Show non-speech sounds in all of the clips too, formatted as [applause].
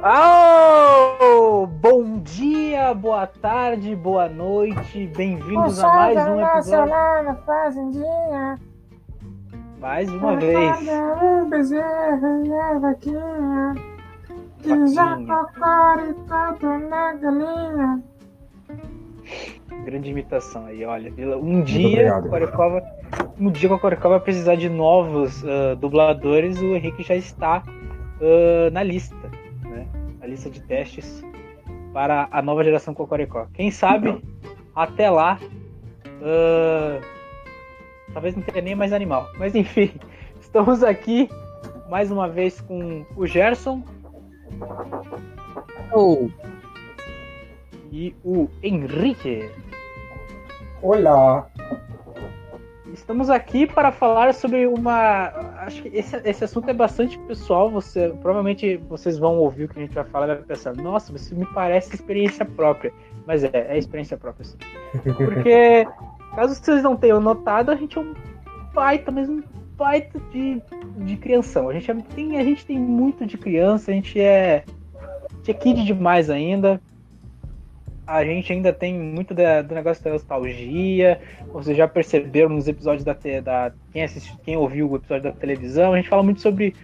Oh, bom dia, boa tarde, boa noite, bem-vindos a mais um episódio. Na fazendinha, mais uma vez. A vaquinha, que já cocore todo na galinha. Grande imitação aí, olha. Um dia, o Corecova, um dia que o Corecova vai precisar de novos uh, dubladores, o Henrique já está uh, na lista lista de testes para a nova geração Cocoricó. Quem sabe até lá, uh, talvez não tenha nem mais animal. [laughs] Mas enfim, estamos aqui mais uma vez com o Gerson. Oh. E o Henrique. Olá. Estamos aqui para falar sobre uma. Acho que esse, esse assunto é bastante pessoal. Você provavelmente vocês vão ouvir o que a gente vai falar e vai pensar, nossa, isso me parece experiência própria. Mas é, é experiência própria, sim. [laughs] Porque, caso vocês não tenham notado, a gente é um baita, mas um baita de, de crianção. A gente, é, tem, a gente tem muito de criança, a gente é. A gente é kid demais ainda a gente ainda tem muito da, do negócio da nostalgia. Vocês já perceberam nos episódios da, da quem assistiu, quem ouviu o episódio da televisão, a gente fala muito sobre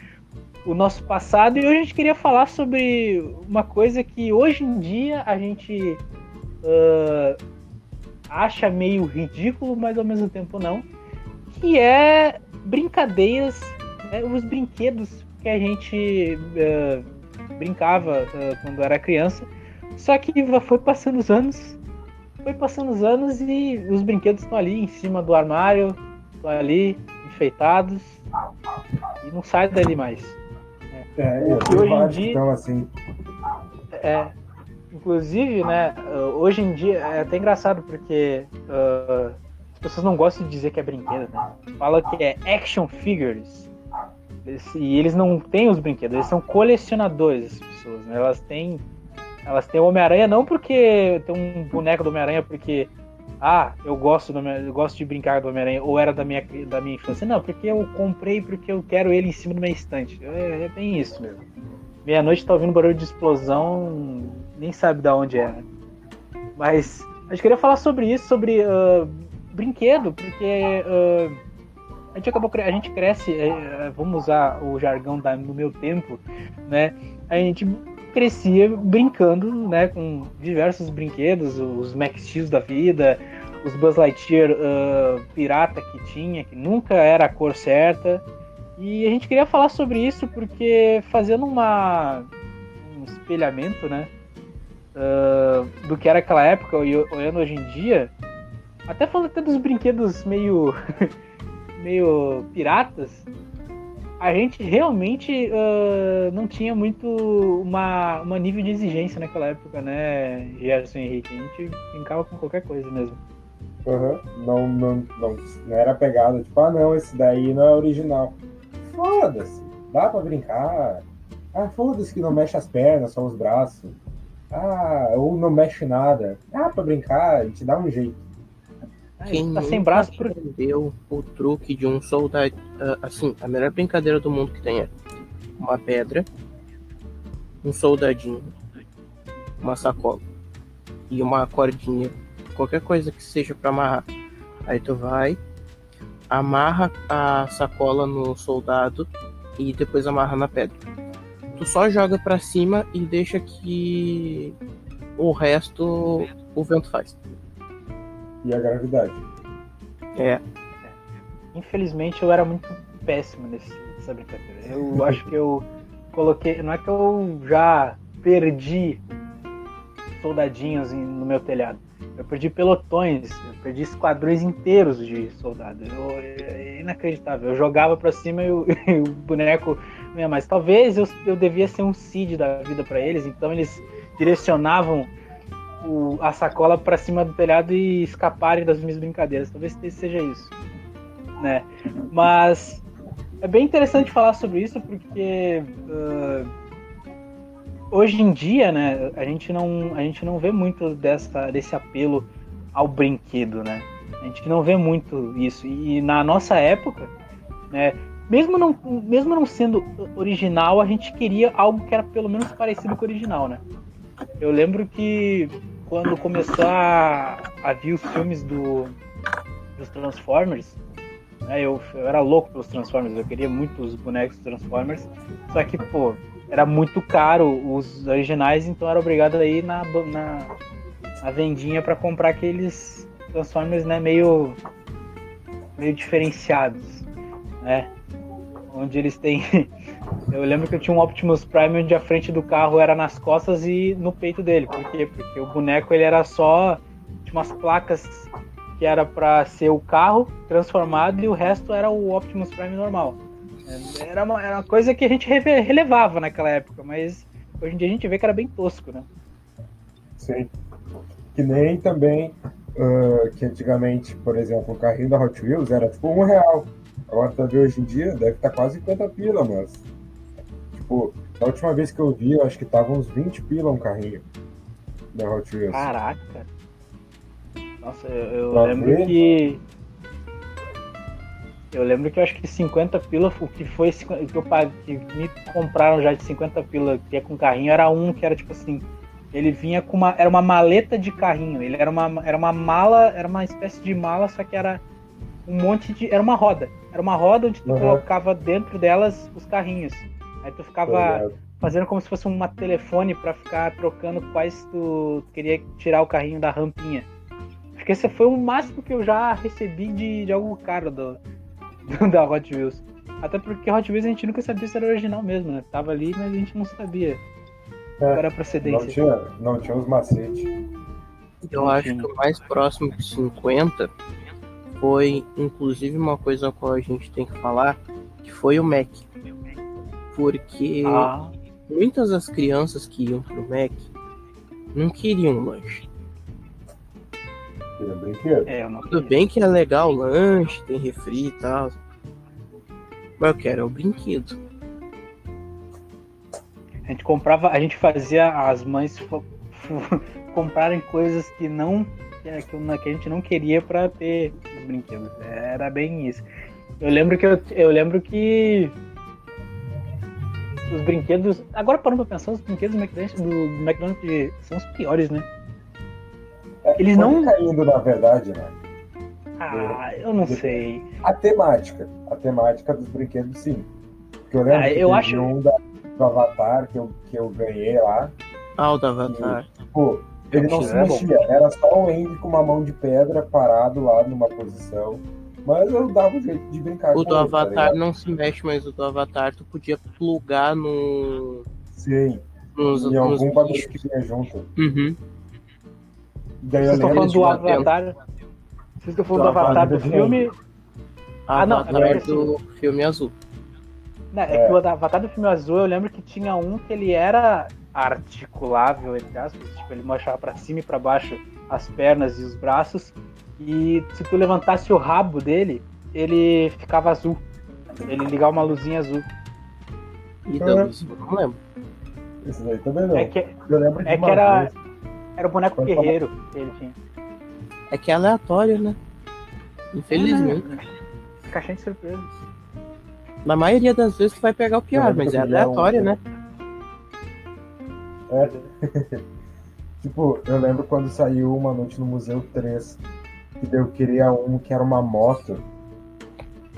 o nosso passado e hoje a gente queria falar sobre uma coisa que hoje em dia a gente uh, acha meio ridículo, mas ao mesmo tempo não, que é brincadeiras, né, os brinquedos que a gente uh, brincava uh, quando era criança só que foi passando os anos, foi passando os anos e os brinquedos estão ali em cima do armário, estão ali enfeitados e não sai dali mais. É, é hoje em dia, então, assim. É, inclusive, né, hoje em dia é até engraçado porque uh, as pessoas não gostam de dizer que é brinquedo, né? Fala que é action figures. E eles não têm os brinquedos, eles são colecionadores, as pessoas, né? Elas têm elas têm o Homem-Aranha não porque tem um boneco do Homem-Aranha porque ah, eu gosto do eu gosto de brincar do Homem-Aranha ou era da minha da minha infância. Não, porque eu comprei porque eu quero ele em cima do meu estante. É, é bem isso mesmo. Meia-noite tá ouvindo barulho de explosão, nem sabe de onde é. Né? Mas a gente queria falar sobre isso, sobre uh, brinquedo, porque uh, a gente acabou a gente cresce, uh, vamos usar o jargão da, meu tempo, né? A gente crescia brincando, né, com diversos brinquedos, os Max Steel da vida, os Buzz Lightyear uh, pirata que tinha, que nunca era a cor certa. E a gente queria falar sobre isso porque fazendo uma um espelhamento, né, uh, do que era aquela época e olhando hoje em dia, até falando até dos brinquedos meio [laughs] meio piratas, a gente realmente uh, não tinha muito uma, uma nível de exigência naquela época, né, Gerson Henrique? A gente brincava com qualquer coisa mesmo. Uhum. Não, não, não, não era pegada, tipo, ah não, esse daí não é original. Foda-se, dá pra brincar. Ah, foda-se que não mexe as pernas, só os braços. Ah, ou não mexe nada. Dá pra brincar, a gente dá um jeito. Quem tá sem braço aprendeu o truque de um soldado. Uh, assim, a melhor brincadeira do mundo que tem é uma pedra, um soldadinho, uma sacola e uma cordinha, qualquer coisa que seja para amarrar. Aí tu vai, amarra a sacola no soldado e depois amarra na pedra. Tu só joga para cima e deixa que o resto o vento faz e a gravidade. É. Infelizmente eu era muito péssimo nesse, nessa brincadeira. Eu [laughs] acho que eu coloquei. Não é que eu já perdi soldadinhos no meu telhado. Eu perdi pelotões, eu perdi esquadrões inteiros de soldados. Eu, é inacreditável. Eu jogava para cima e o, [laughs] e o boneco não ia mais. Talvez eu, eu devia ser um seed da vida para eles, então eles direcionavam o, a sacola para cima do telhado e escaparem das minhas brincadeiras. Talvez seja isso, né? Mas é bem interessante falar sobre isso porque uh, hoje em dia, né, a gente não a gente não vê muito dessa desse apelo ao brinquedo, né? A gente não vê muito isso e na nossa época, né, mesmo não, mesmo não sendo original, a gente queria algo que era pelo menos parecido com o original, né? Eu lembro que quando começou a, a vir os filmes do, dos Transformers, né, eu, eu era louco pelos Transformers, eu queria muito os bonecos dos Transformers, só que, pô, era muito caro os originais, então era obrigado a ir na, na, na vendinha para comprar aqueles Transformers, né, meio, meio diferenciados, né? Onde eles têm. [laughs] Eu lembro que eu tinha um Optimus Prime onde a frente do carro era nas costas e no peito dele. Por quê? Porque o boneco ele era só. Tinha umas placas que era para ser o carro transformado e o resto era o Optimus Prime normal. Era uma, era uma coisa que a gente relevava naquela época, mas hoje em dia a gente vê que era bem tosco, né? Sim. Que nem também uh, que antigamente, por exemplo, o carrinho da Hot Wheels era tipo um real. Agora tá vendo hoje em dia deve estar tá quase 50 pila, mas. Tipo, da última vez que eu vi, eu acho que tava uns 20 pila um carrinho da Hot Wheels. Caraca! Nossa, eu, eu lembro ver? que. Eu lembro que eu acho que 50 pila, o que foi que eu paguei, que me compraram já de 50 pila, que é com carrinho, era um que era tipo assim. Ele vinha com uma. Era uma maleta de carrinho. Ele era uma, era uma mala, era uma espécie de mala, só que era um monte de. Era uma roda. Era uma roda onde tu uhum. colocava dentro delas os carrinhos. Aí tu ficava fazendo como se fosse uma telefone para ficar trocando quais tu queria tirar o carrinho da rampinha. Acho que esse foi o máximo que eu já recebi de, de algo caro do, do, da Hot Wheels. Até porque Hot Wheels a gente nunca sabia se era original mesmo, né? Tava ali, mas a gente não sabia é, qual era a procedência. Não tinha, não tinha os macetes. Eu acho que o mais próximo de 50 foi, inclusive, uma coisa a qual a gente tem que falar, que foi o Mac. Porque ah. muitas das crianças que iam pro Mac não queriam lanche. Brinquedo. É, Tudo bem que é legal o lanche, tem refri e tal. Mas eu quero é o brinquedo. A gente comprava, a gente fazia as mães [laughs] comprarem coisas que não que a gente não queria para ter brinquedos. Era bem isso. Eu lembro que eu, eu lembro que os brinquedos. Agora parando pra pensar, os brinquedos do McDonald's, do, do McDonald's são os piores, né? É, Eles não. caindo, na verdade, né? Ah, eu não sei. A temática. A temática dos brinquedos, sim. Porque eu lembro ah, eu acho... um da, do Avatar que eu, que eu ganhei lá. Ah, o do Avatar. E, tipo, ele não se mexia, era só o Andy com uma mão de pedra parado lá numa posição. Mas eu dava um jeito de brincar. O do ele, tá Avatar tá não se mexe, mas o do Avatar tu podia plugar no. Sim. Nos, em algum bagulho que vinha junto. Uhum. Daí Vocês estão falando do Avatar. Vocês estão falando do Avatar do filme. Ah, não, é do filme azul. Não, é, é que o Avatar do filme azul eu lembro que tinha um que ele era articulável, entre aspas, tipo, ele mostrava para cima e para baixo as pernas e os braços, e se tu levantasse o rabo dele, ele ficava azul. Ele ligava uma luzinha azul. E da luz, não lembro. Isso daí também não. É que, eu lembro de é que era, era o boneco Pode guerreiro falar. que ele tinha. É que é aleatório, né? Infelizmente. É, caixinha de surpresa. Na maioria das vezes tu vai pegar o pior, mas é aleatório, um... né? É. [laughs] tipo, eu lembro quando saiu Uma Noite no Museu 3, que eu queria um que era uma moto.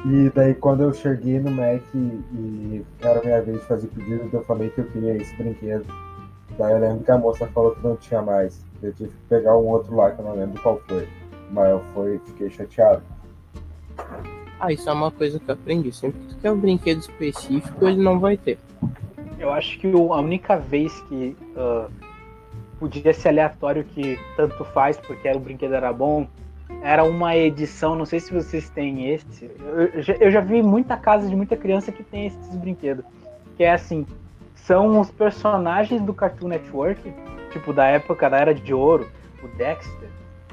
E daí quando eu cheguei no Mac e, e era minha vez de fazer pedido, eu falei que eu queria esse brinquedo. Daí eu lembro que a moça falou que não tinha mais. Eu tive que pegar um outro lá que eu não lembro qual foi. Mas eu fui, fiquei chateado. Ah, isso é uma coisa que eu aprendi. Sempre que tu quer um brinquedo específico, ele não vai ter. Eu acho que a única vez que uh, podia ser aleatório que tanto faz, porque o brinquedo era bom, era uma edição, não sei se vocês têm esse. Eu, já, eu já vi muita casa de muita criança que tem esses brinquedos. Que é assim, são os personagens do Cartoon Network, tipo da época da Era de Ouro, o Dexter,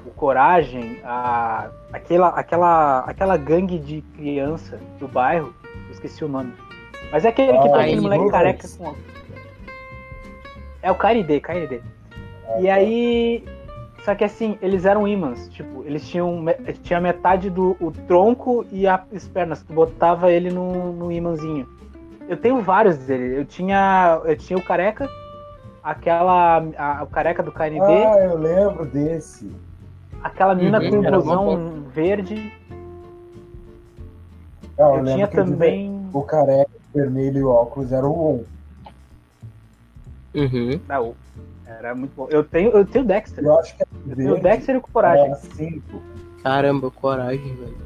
o Coragem, a, aquela, aquela, aquela gangue de criança do bairro, esqueci o nome. Mas é aquele ah, que tá aquele moleque careca com. É o KND, KND. Ah, e tá. aí Só que assim, eles eram ímãs. Tipo, eles tinham tinha metade do o tronco e as pernas. Tu botava ele no, no imãzinho. Eu tenho vários dele. Eu tinha, eu tinha o careca, aquela. A, o careca do KNB. Ah, eu lembro desse. Aquela mina uhum, com um blusão verde. eu, eu tinha também. O careca vermelho e o óculos era o On. Uhum. Não, era muito bom. Eu tenho, eu tenho Dexter. Eu acho que é eu tenho Dexter e Coragem. Era cinco. Caramba, Coragem, velho.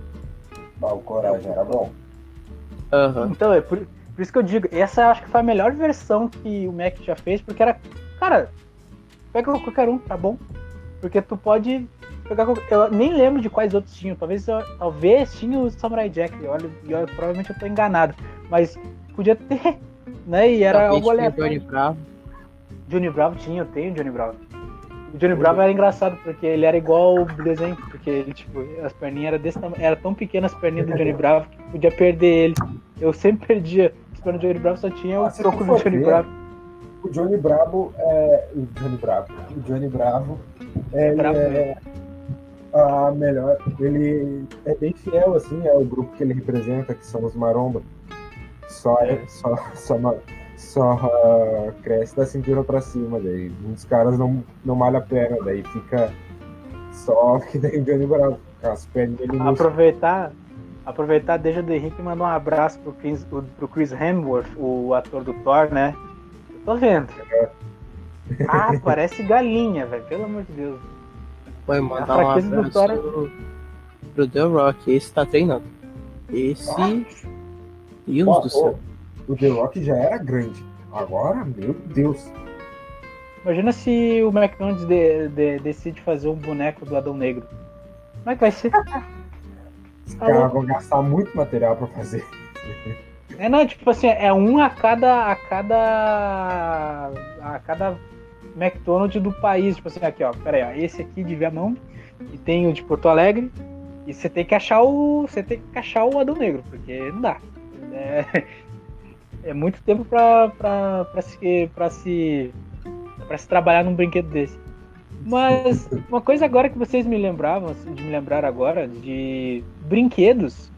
Ah, o Coragem era bom. Uhum. Então, é por, por isso que eu digo, essa eu acho que foi a melhor versão que o Mac já fez, porque era. Cara, pega qualquer um, tá bom? Porque tu pode pegar. Eu nem lembro de quais outros tinham. Talvez, talvez tinha o Samurai Jack. Olha, eu, provavelmente eu tô enganado. Mas podia ter, [laughs] né? E era algo aleatório. Johnny Bravo tinha, eu tenho Johnny Bravo. O Johnny Bravo era engraçado, porque ele era igual o desenho, porque ele, tipo, as perninhas eram desse tamanho, era tão pequenas as perninhas do Johnny Bravo que podia perder ele. Eu sempre perdia. As pernas do Johnny Bravo só tinha o troco do Johnny Bravo. O Johnny Bravo é. O Johnny Bravo. O Johnny Bravo é, Bravo, é a melhor. Ele é bem fiel, assim, é o grupo que ele representa, que são os maromba. Só, é, só, só, só uh, cresce da cintura pra cima, daí os caras não, não malham a perna, daí fica só [laughs] que nem o Johnny Bravo, com as pernas dele Aproveitar, aproveitar, deixa o Henrique mandar um abraço pro Chris, pro Chris Hemsworth, o ator do Thor, né? Eu tô vendo. É. Ah, [laughs] parece galinha, velho, pelo amor de Deus. Vai mandar um abraço Thor... É- pro The Rock, esse tá treinando. Esse. Deus do céu o The Rock já era grande. Agora, meu Deus. Imagina se o McDonald's de, de, decide fazer um boneco do Adão Negro. Como é que vai ser? Os caras vão gastar muito material pra fazer. É, não, tipo assim, é um a cada. a cada. a cada McDonald's do país. Tipo assim, aqui, ó, pera aí, ó, esse aqui de Viamão e tem o de Porto Alegre. E você tem que achar o. Você tem que achar o Adão Negro, porque não dá. É, [laughs] é muito tempo pra, se, pra, se, pra se trabalhar num brinquedo desse. Mas uma coisa agora que vocês me lembravam, assim, de me lembrar agora, de brinquedos.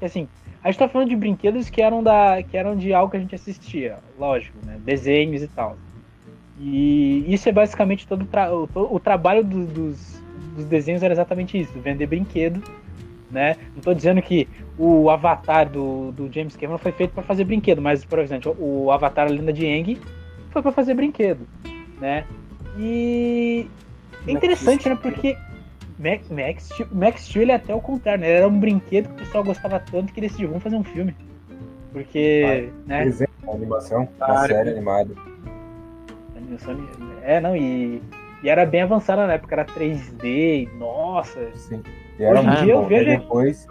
Assim, a gente tá falando de brinquedos que eram, da, que eram de algo que a gente assistia, lógico, né? Desenhos e tal. E isso é basicamente todo tra o, o, trabalho do, dos, dos desenhos era exatamente isso, vender brinquedo né? Não estou dizendo que o Avatar do, do James Cameron foi feito para fazer brinquedo, mas, por exemplo, o Avatar a Lenda de Aang foi para fazer brinquedo, né? E é interessante, né? Porque Max, Max, Max Steel ele é até o contrário, né? Ele era um brinquedo que o pessoal gostava tanto que decidiu, vamos fazer um filme. Porque, né? Exemplo, animação, uma série animada. Animação, é, não, e, e era bem avançada na época, era 3D, nossa. Sim. E era muito bom. Vejo... Depois,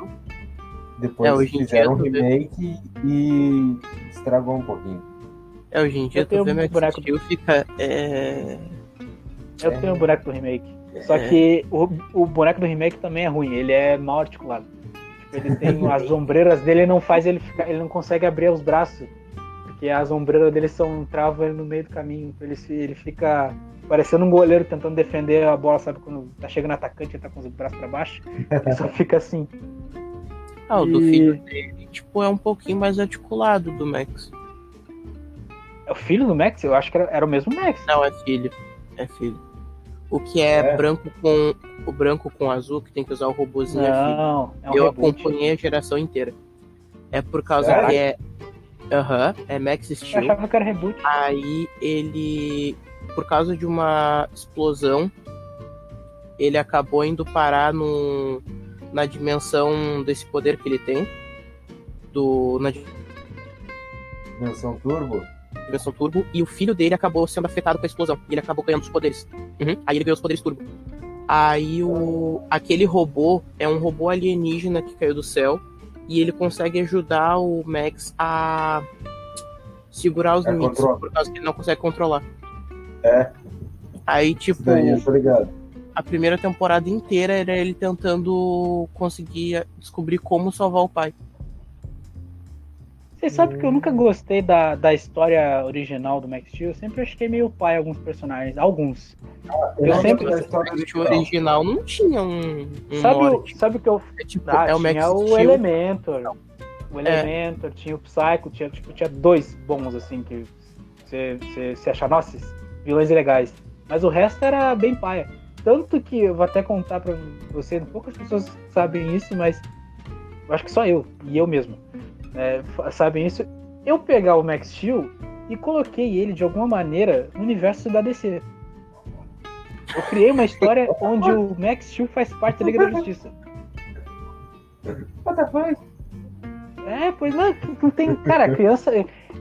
depois é, fizeram um remake e estragou um pouquinho. É, hoje em dia tu vê um boneco do... fica. É... Eu tenho um boneco do remake. Só é. que o, o boneco do remake também é ruim, ele é mal articulado. Tipo, ele tem [laughs] as ombreiras dele não faz ele ficar, ele não consegue abrir os braços, porque as ombreiras dele são travam ele no meio do caminho, ele ele fica parecendo um goleiro tentando defender a bola, sabe? Quando tá chegando atacante, ele tá com os braços pra baixo. Ele só fica assim. Ah, o e... do filho dele, tipo, é um pouquinho mais articulado do Max. É o filho do Max? Eu acho que era, era o mesmo Max. Não, é filho. É filho. O que é, é, branco com o branco com azul, que tem que usar o robôzinho é Não, é um Eu reboot. acompanhei a geração inteira. É por causa que é. Aham, uhum, é Max Steel. Eu achava que era reboot. Aí ele por causa de uma explosão, ele acabou indo parar no, na dimensão desse poder que ele tem. Do, na dimensão turbo? Dimensão turbo. E o filho dele acabou sendo afetado com a explosão. E ele acabou ganhando os poderes. Uhum. Aí ele ganhou os poderes turbo. Aí o, aquele robô é um robô alienígena que caiu do céu. E ele consegue ajudar o Max a segurar os é limites. Controle. Por causa que ele não consegue controlar. É. Aí, tipo. Daí. A primeira temporada inteira era ele tentando conseguir descobrir como salvar o pai. Você sabe que eu nunca gostei da, da história original do Max Steel. Eu sempre achei meio pai alguns personagens. Alguns. Ah, eu, eu sempre. O Max original não tinha um. um sabe, o, sabe o que eu. É, tipo, ah, é o Max tinha Steel. o Elementor. Não. O é. Elementor, é. tinha o Psycho, tinha, tipo, tinha dois bons, assim, que você, você, você achar, nossa, vilões legais. Mas o resto era bem paia. Tanto que eu vou até contar pra você, poucas pessoas sabem isso, mas eu acho que só eu, e eu mesmo, é, sabem isso. Eu pegar o Max Steel e coloquei ele de alguma maneira no universo da DC. Eu criei uma história [laughs] onde o Max Steel faz parte da Liga da Justiça. What the fuck? É, pois não, não tem. Cara, criança.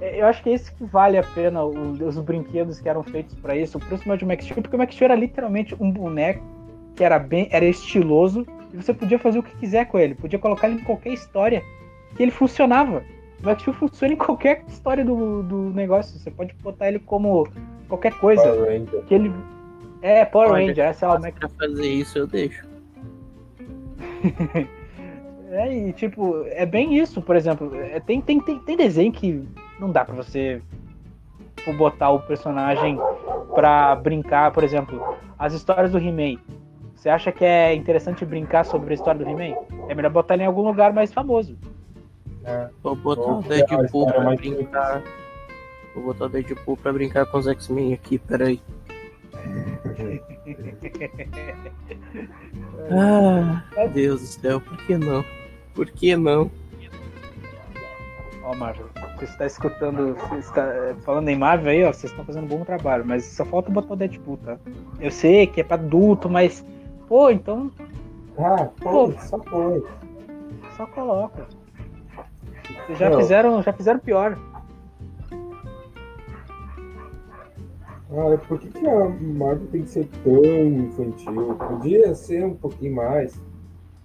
Eu acho que é isso que vale a pena, os, brinquedos que eram feitos para isso, principalmente o Max Steel, porque o Max Steel era literalmente um boneco que era bem. era estiloso e você podia fazer o que quiser com ele. Podia colocar ele em qualquer história que ele funcionava. O Max Steel funciona em qualquer história do, do negócio. Você pode botar ele como qualquer coisa. Power Ranger. Que ele. É, Power Ranger, essa é a Max. Pra fazer isso eu deixo. [laughs] É, e tipo, é bem isso, por exemplo. É, tem, tem, tem, tem desenho que não dá pra você tipo, botar o personagem pra brincar, por exemplo, as histórias do He-Man. Você acha que é interessante brincar sobre a história do He-Man? É melhor botar ele em algum lugar mais famoso. É. Vou botar o Deadpool pra brincar. Vou botar o Deadpool pra brincar com os X-Men aqui, peraí. [laughs] ah, Deus do céu, por que não? Por que não? Ó, Marvel, você está escutando, você está eh, falando em Marvel aí, ó, vocês estão fazendo um bom trabalho, mas só falta botar o Deadpool, tá? Eu sei que é pra adulto, mas, pô, então. Ah, pô, só foi. Só coloca. Vocês já fizeram, já fizeram pior. Ah, por que, que a Marvel tem que ser tão infantil? Podia ser um pouquinho mais.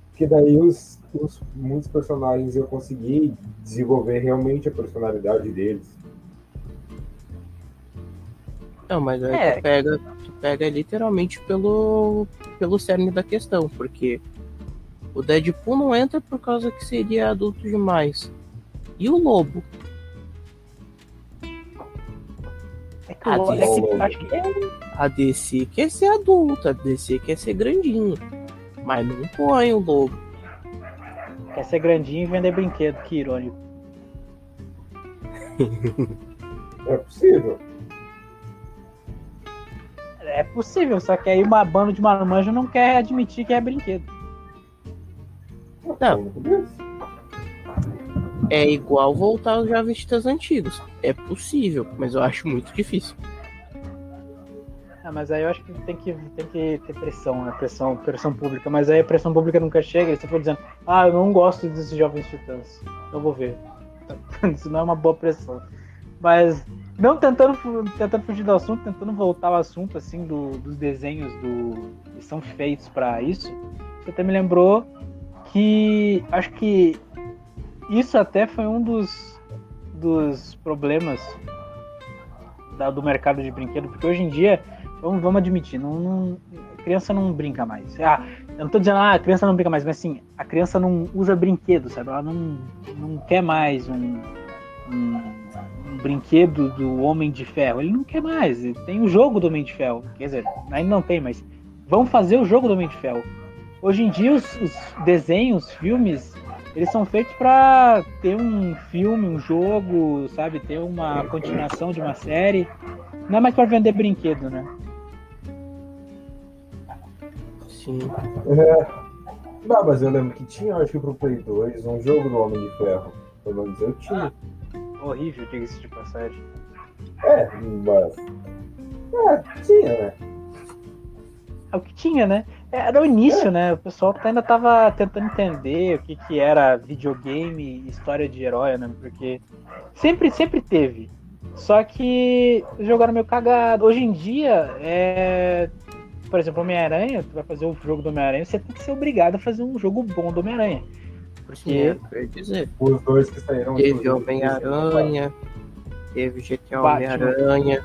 Porque daí os, os, muitos personagens eu consegui desenvolver realmente a personalidade deles. Não, mas aí é. tu, pega, tu pega literalmente pelo, pelo cerne da questão, porque o Deadpool não entra por causa que seria adulto demais. E o Lobo? É que a, DC, acho que é... a DC quer ser adulta, a DC quer ser grandinho. Mas não põe o lobo. Quer ser grandinho e vender brinquedo, que irônico. [laughs] é possível. É possível, só que aí uma banda de marmanjo não quer admitir que é brinquedo. Não. É igual voltar aos javistas antigos. É possível, mas eu acho muito difícil. Ah, mas aí eu acho que tem que, tem que ter pressão, né? Pressão, pressão pública. Mas aí a pressão pública nunca chega você for dizendo, ah, eu não gosto desses jovens titãs. Eu vou ver. [laughs] Isso não é uma boa pressão. Mas não tentando, tentando fugir do assunto, tentando voltar ao assunto assim do, dos desenhos do, que são feitos para isso, você até me lembrou que acho que isso até foi um dos, dos problemas da, do mercado de brinquedo, porque hoje em dia Vamos, vamos admitir, não, não, criança não brinca mais. Ah, eu não tô dizendo, ah, a criança não brinca mais, mas assim, a criança não usa brinquedo, sabe? Ela não, não quer mais um, um, um brinquedo do Homem de Ferro. Ele não quer mais. Tem o jogo do Homem de Ferro. Quer dizer, ainda não tem, mas vão fazer o jogo do Homem de Ferro. Hoje em dia, os, os desenhos, filmes, eles são feitos para ter um filme, um jogo, sabe? Ter uma continuação de uma série. Não é mais para vender brinquedo, né? Sim. É. Não, mas eu lembro que tinha, acho que pro Play 2, um jogo do Homem de Ferro. Pelo menos eu tinha. Ah, horrível, diga-se de passagem. É, mas. É, tinha, né? É o que tinha, né? Era o início, né? O pessoal ainda tava tentando entender o que, que era videogame e história de herói, né? Porque sempre, sempre teve. Só que jogaram meio cagado. Hoje em dia, é por exemplo, Homem-Aranha, tu vai fazer o jogo do Homem-Aranha, você tem que ser obrigado a fazer um jogo bom do Homem-Aranha. Porque. Sim, dizer. Os dois que saíram. Teve Homem-Aranha, teve GTA Homem-Aranha.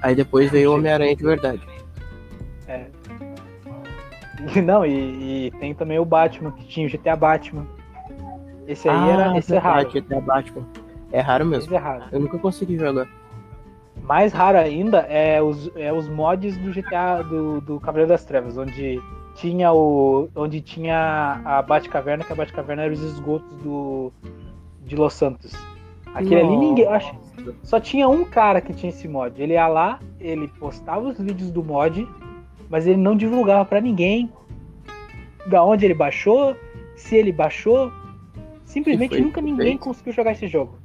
Aí depois veio o Homem-Aranha de verdade. É. [laughs] Não, e, e, tem também o Batman, que tinha o GTA Batman. Esse aí ah, era. Esse é raro. GTA Batman. É raro mesmo. É raro. Eu nunca consegui jogar. Mais raro ainda é os, é os mods do GTA do, do Cavaleiro das Trevas, onde tinha o. onde tinha a Batcaverna, que a Batcaverna era os esgotos do, de Los Santos. Aquele Nossa. ali ninguém. Acho, só tinha um cara que tinha esse mod. Ele ia lá, ele postava os vídeos do mod, mas ele não divulgava para ninguém da onde ele baixou, se ele baixou. Simplesmente nunca ninguém conseguiu jogar esse jogo.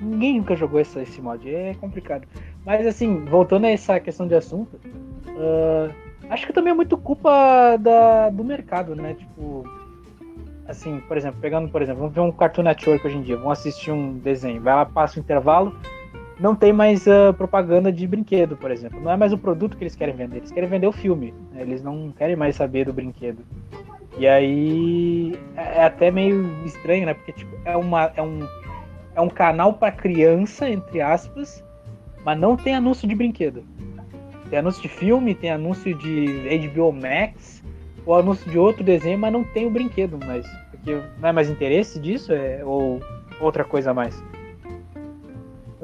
Ninguém nunca jogou esse, esse mod. É complicado. Mas assim, voltando a essa questão de assunto, uh, acho que também é muito culpa da, do mercado, né? Tipo, assim, por exemplo, pegando, por exemplo, vamos ver um Cartoon Network hoje em dia, vamos assistir um desenho, vai lá, passa o intervalo, não tem mais uh, propaganda de brinquedo, por exemplo. Não é mais o produto que eles querem vender, eles querem vender o filme. Né? Eles não querem mais saber do brinquedo. E aí é, é até meio estranho, né? Porque tipo, é, uma, é, um, é um canal para criança, entre aspas, mas não tem anúncio de brinquedo. Tem anúncio de filme, tem anúncio de HBO Max, ou anúncio de outro desenho, mas não tem o brinquedo, mas porque não é mais interesse disso, é, ou outra coisa a mais.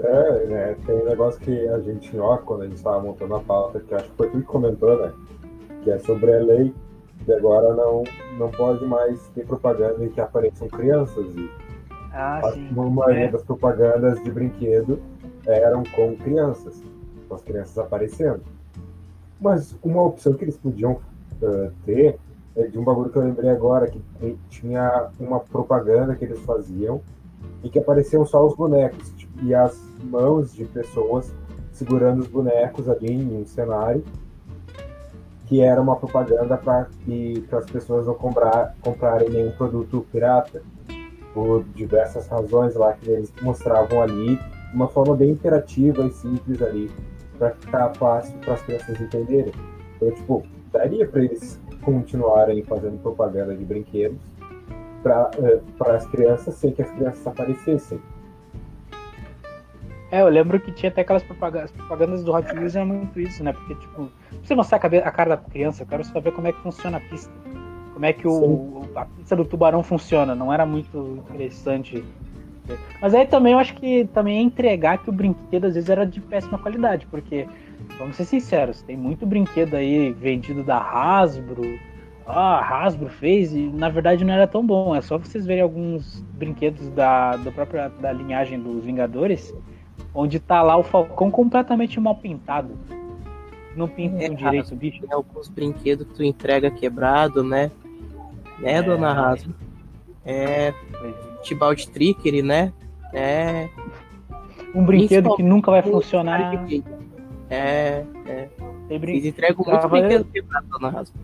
É, né, tem um negócio que a gente, ó, quando a gente estava montando a pauta, que acho que foi tu que comentou, né? Que é sobre a lei que agora não, não pode mais ter propaganda em que apareçam crianças. E ah, a sim. maioria é. das propagandas de brinquedo eram com crianças, com as crianças aparecendo. Mas uma opção que eles podiam uh, ter é de um bagulho que eu lembrei agora, que tinha uma propaganda que eles faziam e que apareciam só os bonecos tipo, e as mãos de pessoas segurando os bonecos ali em um cenário que era uma propaganda para que as pessoas não comprar, comprarem nenhum produto pirata por diversas razões lá que eles mostravam ali uma forma bem interativa e simples ali para ficar fácil para as crianças entenderem. Então tipo daria para eles continuarem fazendo propaganda de brinquedos para eh, as crianças sem que as crianças aparecessem. É, eu lembro que tinha até aquelas propagandas, propagandas do Hot Wheels era muito isso, né? Porque, tipo, você mostrar a, cara da criança, eu quero saber como é que funciona a pista. Como é que o, a pista do tubarão funciona. Não era muito interessante. Mas aí também eu acho que também é entregar que o brinquedo às vezes era de péssima qualidade, porque, vamos ser sinceros, tem muito brinquedo aí vendido da Hasbro, ah, a Hasbro fez e na verdade não era tão bom. É só vocês verem alguns brinquedos da, da própria da linhagem dos Vingadores, onde tá lá o Falcão completamente mal pintado. Não pintam é, direito o bicho. Tem alguns brinquedos que tu entrega quebrado, né? Né, é... dona Hasbro? É. Tibalt Trickery, né? É. Um brinquedo que nunca vai funcionar. É, é. Eles entregam muito brinquedo quebrado, dona Hasbro.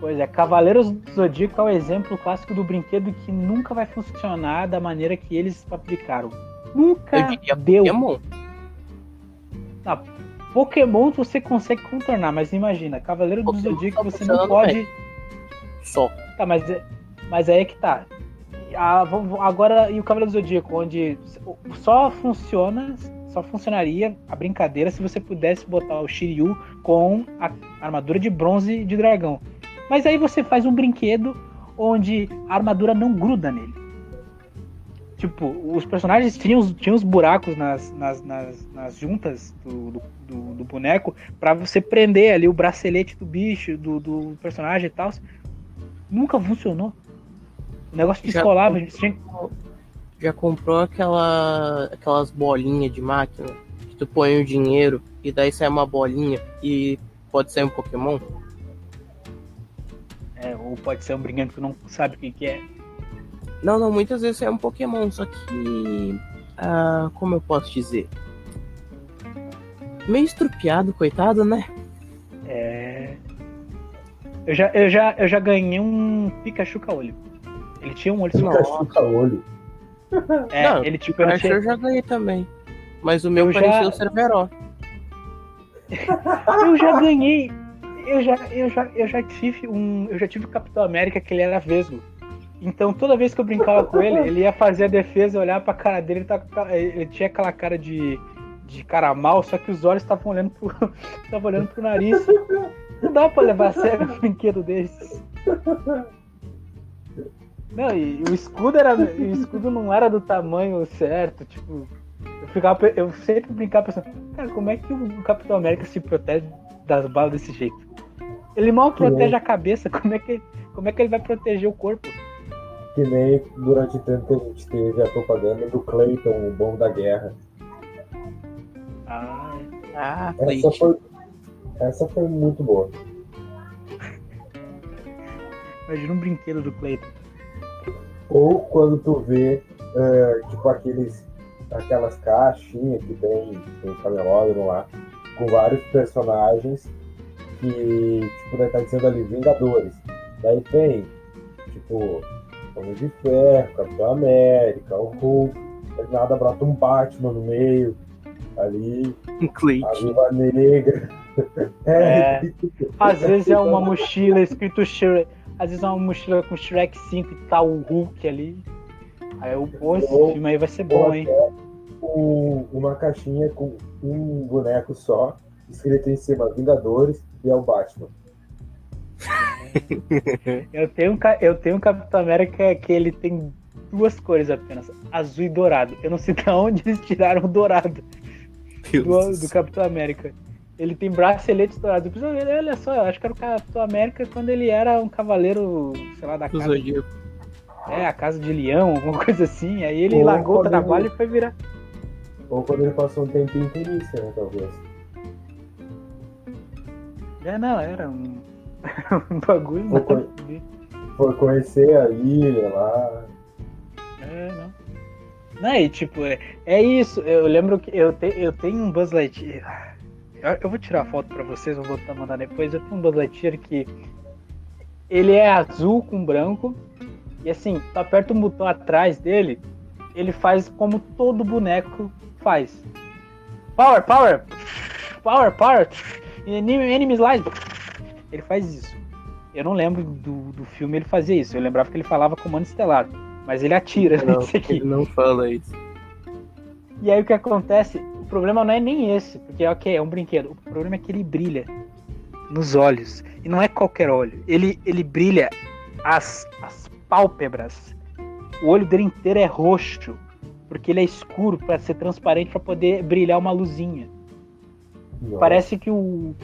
Pois é, Cavaleiros do Zodíaco é o exemplo clássico do brinquedo que nunca vai funcionar da maneira que eles fabricaram. Nunca deu. Pokémon. Ah, Pokémon você consegue contornar, mas imagina, Cavaleiro do Zodíaco você não pode. Bem. Só. Tá, mas, é, mas aí é que tá. Ah, agora, e o Cavaleiro do Zodíaco, onde só funciona, só funcionaria a brincadeira se você pudesse botar o Shiryu com a armadura de bronze de dragão. Mas aí você faz um brinquedo onde a armadura não gruda nele. Tipo, os personagens tinham, tinham os buracos nas, nas, nas, nas juntas do, do, do, do boneco para você prender ali o bracelete do bicho, do, do personagem e tal. Nunca funcionou. O negócio descolava, a gente tinha. Já comprou aquela, aquelas bolinhas de máquina que tu põe o dinheiro e daí sai uma bolinha e pode ser um Pokémon? É, ou pode ser um brinquedo que não sabe o que, que é. Não, não, muitas vezes é um Pokémon, só que. Ah, como eu posso dizer? Meio estrupiado, coitado, né? É. Eu já, eu já, eu já ganhei um Pikachu caolho. Ele tinha um olho só. Pikachu caolho. É, não, ele tipo. Pikachu eu, eu já ganhei também. Mas o meu eu parecia já... o Cerberó. [laughs] eu já ganhei eu já, eu já, eu já tive um. Eu já tive o Capitão América que ele era vesgo. Então toda vez que eu brincava com ele, ele ia fazer a defesa, olhar pra cara dele, ele, tá, ele tinha aquela cara de, de cara mal, só que os olhos estavam olhando pro. [laughs] olhando pro nariz. Não dá pra levar a sério um brinquedo desses. Não, e o escudo era. o escudo não era do tamanho certo, tipo. Eu, ficava, eu sempre brincava pensando, cara, como é que o Capitão América se protege das balas desse jeito? Ele mal protege a cabeça, [laughs] como é que, como é que ele vai proteger o corpo? Que nem durante tanto que a gente teve a propaganda do Clayton, o bom da guerra. Ah, Ah, Essa foi, essa foi muito boa. imagina um brinquedo do Clayton. Ou quando tu vê, eh, tipo, aqueles, aquelas caixinhas que tem, tem camelódromo lá, com vários personagens que, tipo, daí tá dizendo ali, Vingadores. Daí tem, tipo, Homem de Ferro, Capitão América, o Hulk, aí nada brota um Batman no meio, ali, um a. Viva Negra. [laughs] É. [laughs] Às vezes é uma [laughs] mochila escrito Shrek. Às vezes é uma mochila com Shrek 5 e tá o Hulk ali. Aí eu, pô, esse filme aí vai ser bom, hein? até um- uma caixinha com um boneco só, escrito em cima Vingadores e é o Batman. [laughs] Eu tenho, um, eu tenho um Capitão América que ele tem duas cores apenas, azul e dourado. Eu não sei [laughs] de onde eles tiraram o dourado do, do Capitão América. Ele tem braceletes dourados. Eu preciso ver, olha só, eu acho que era o Capitão América quando ele era um cavaleiro, sei lá, da casa. Zodíaco. É, a casa de leão, alguma coisa assim. Aí ele Ou largou o trabalho e foi virar. Ou quando ele passou um tempinho em Penícia, né, talvez. É, não, era um, [laughs] um bagulho. Ver. Foi conhecer a ilha lá. É, não. Não, e tipo, é, é isso. Eu lembro que eu, te, eu tenho um Buzz Lightyear. Eu, eu vou tirar a foto pra vocês, vou botar mandar depois. Eu tenho um Buzz Lightyear que ele é azul com branco. E assim, tu aperta um botão atrás dele, ele faz como todo boneco faz. Power, power! Power, power! Enemy, enemy slide! Ele faz isso. Eu não lembro do, do filme ele fazia isso. Eu lembrava que ele falava comando estelar. Mas ele atira [laughs] Não, nesse aqui. ele não fala isso. E aí o que acontece? O problema não é nem esse, porque ok, é um brinquedo. O problema é que ele brilha nos olhos. E não é qualquer olho. Ele, ele brilha as, as pálpebras. O olho dele inteiro é roxo. Porque ele é escuro para ser transparente para poder brilhar uma luzinha. Nossa. Parece que o.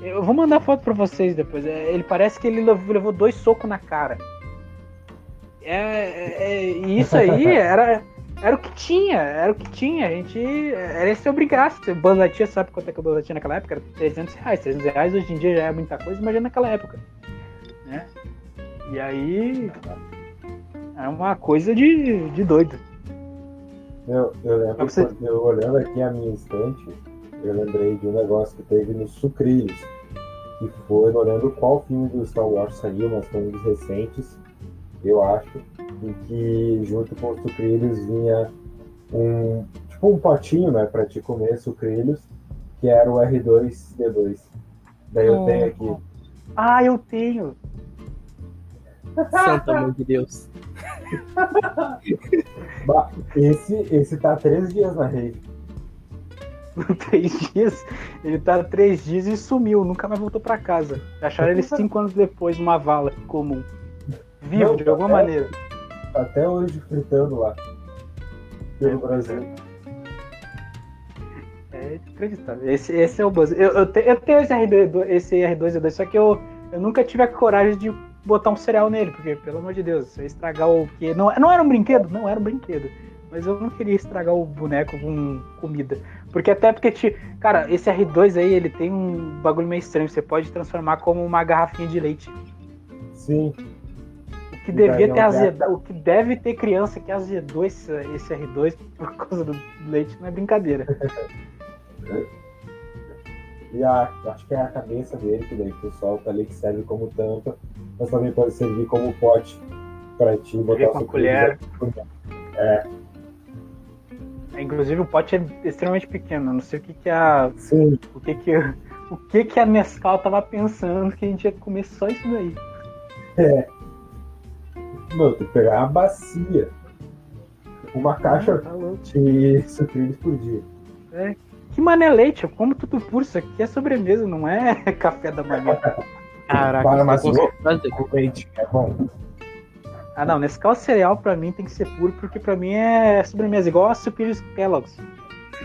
Eu vou mandar foto pra vocês depois. É, Ele parece que ele levou, dois socos na cara. É, é- é- e isso aí [laughs] era, era o que tinha, era o que tinha. A gente. Era esse o brincasse. O Buzz Lightyear, sabe quanto é que o Lightyear naquela época? Era 300 reais. 300 reais hoje em dia já é muita coisa, imagina naquela época. Né? E aí. É uma coisa de, de doido. Eu, eu lembro você- eu olhando aqui a minha estante, eu lembrei de um negócio que teve nos Sucrilhos. Que foi, não lembro qual filme do Star Wars saiu, mas foi um dos recentes, eu acho, em que junto com os sucrilhos vinha um tipo um potinho, né, pra te comer sucrilhos, que era o R2D2. Daí eu Hum. tenho aqui. Ah, eu tenho! Santa mãe de Deus. [laughs] [laughs] Bah, esse, esse tá três dias na rede. [laughs] três dias. Ele tá três dias e sumiu, nunca mais voltou pra casa. Acharam ele cinco anos depois numa vala comum. Vivo, Não, de alguma é. maneira. Até hoje fritando lá. Pelo É, Brasil. É inacreditável. Esse, esse é o buzz. Eu, eu, te- eu tenho esse, R2, esse R2D2, só que eu, eu nunca tive a coragem de botar um cereal nele, porque, pelo amor de Deus, estragar o que. Não, não era um brinquedo? Não era um brinquedo. Mas eu não queria estragar o boneco com comida. Porque até porque, ti- cara, esse R2 aí, ele tem um bagulho meio estranho. Você pode transformar como uma garrafinha de leite. Sim, O que devia ter tem azedado, o que deve ter criança que azedou esse, esse R2 por causa do leite não é brincadeira. [laughs] E a, acho que é a cabeça dele, que daí tu solta ali, que serve como tampa, mas também pode servir como pote pra ti botar com a colher. É, Inclusive o pote é extremamente pequeno. Eu não sei o que, que a. sim, O que que, o que que a Nescau tava pensando que a gente ia comer só isso daí. não, tem que pegar uma bacia, uma caixa Tá de sucrilhos por dia. Que mané leite, eu como tudo puro. Isso aqui é sobremesa, não é [laughs] café da manhã. [laughs] Caraca, Para, mas. O leite é bom. Ah, não, Nescau cereal pra mim tem que ser puro, porque pra mim é sobremesa, igual a Superior Kellogg's.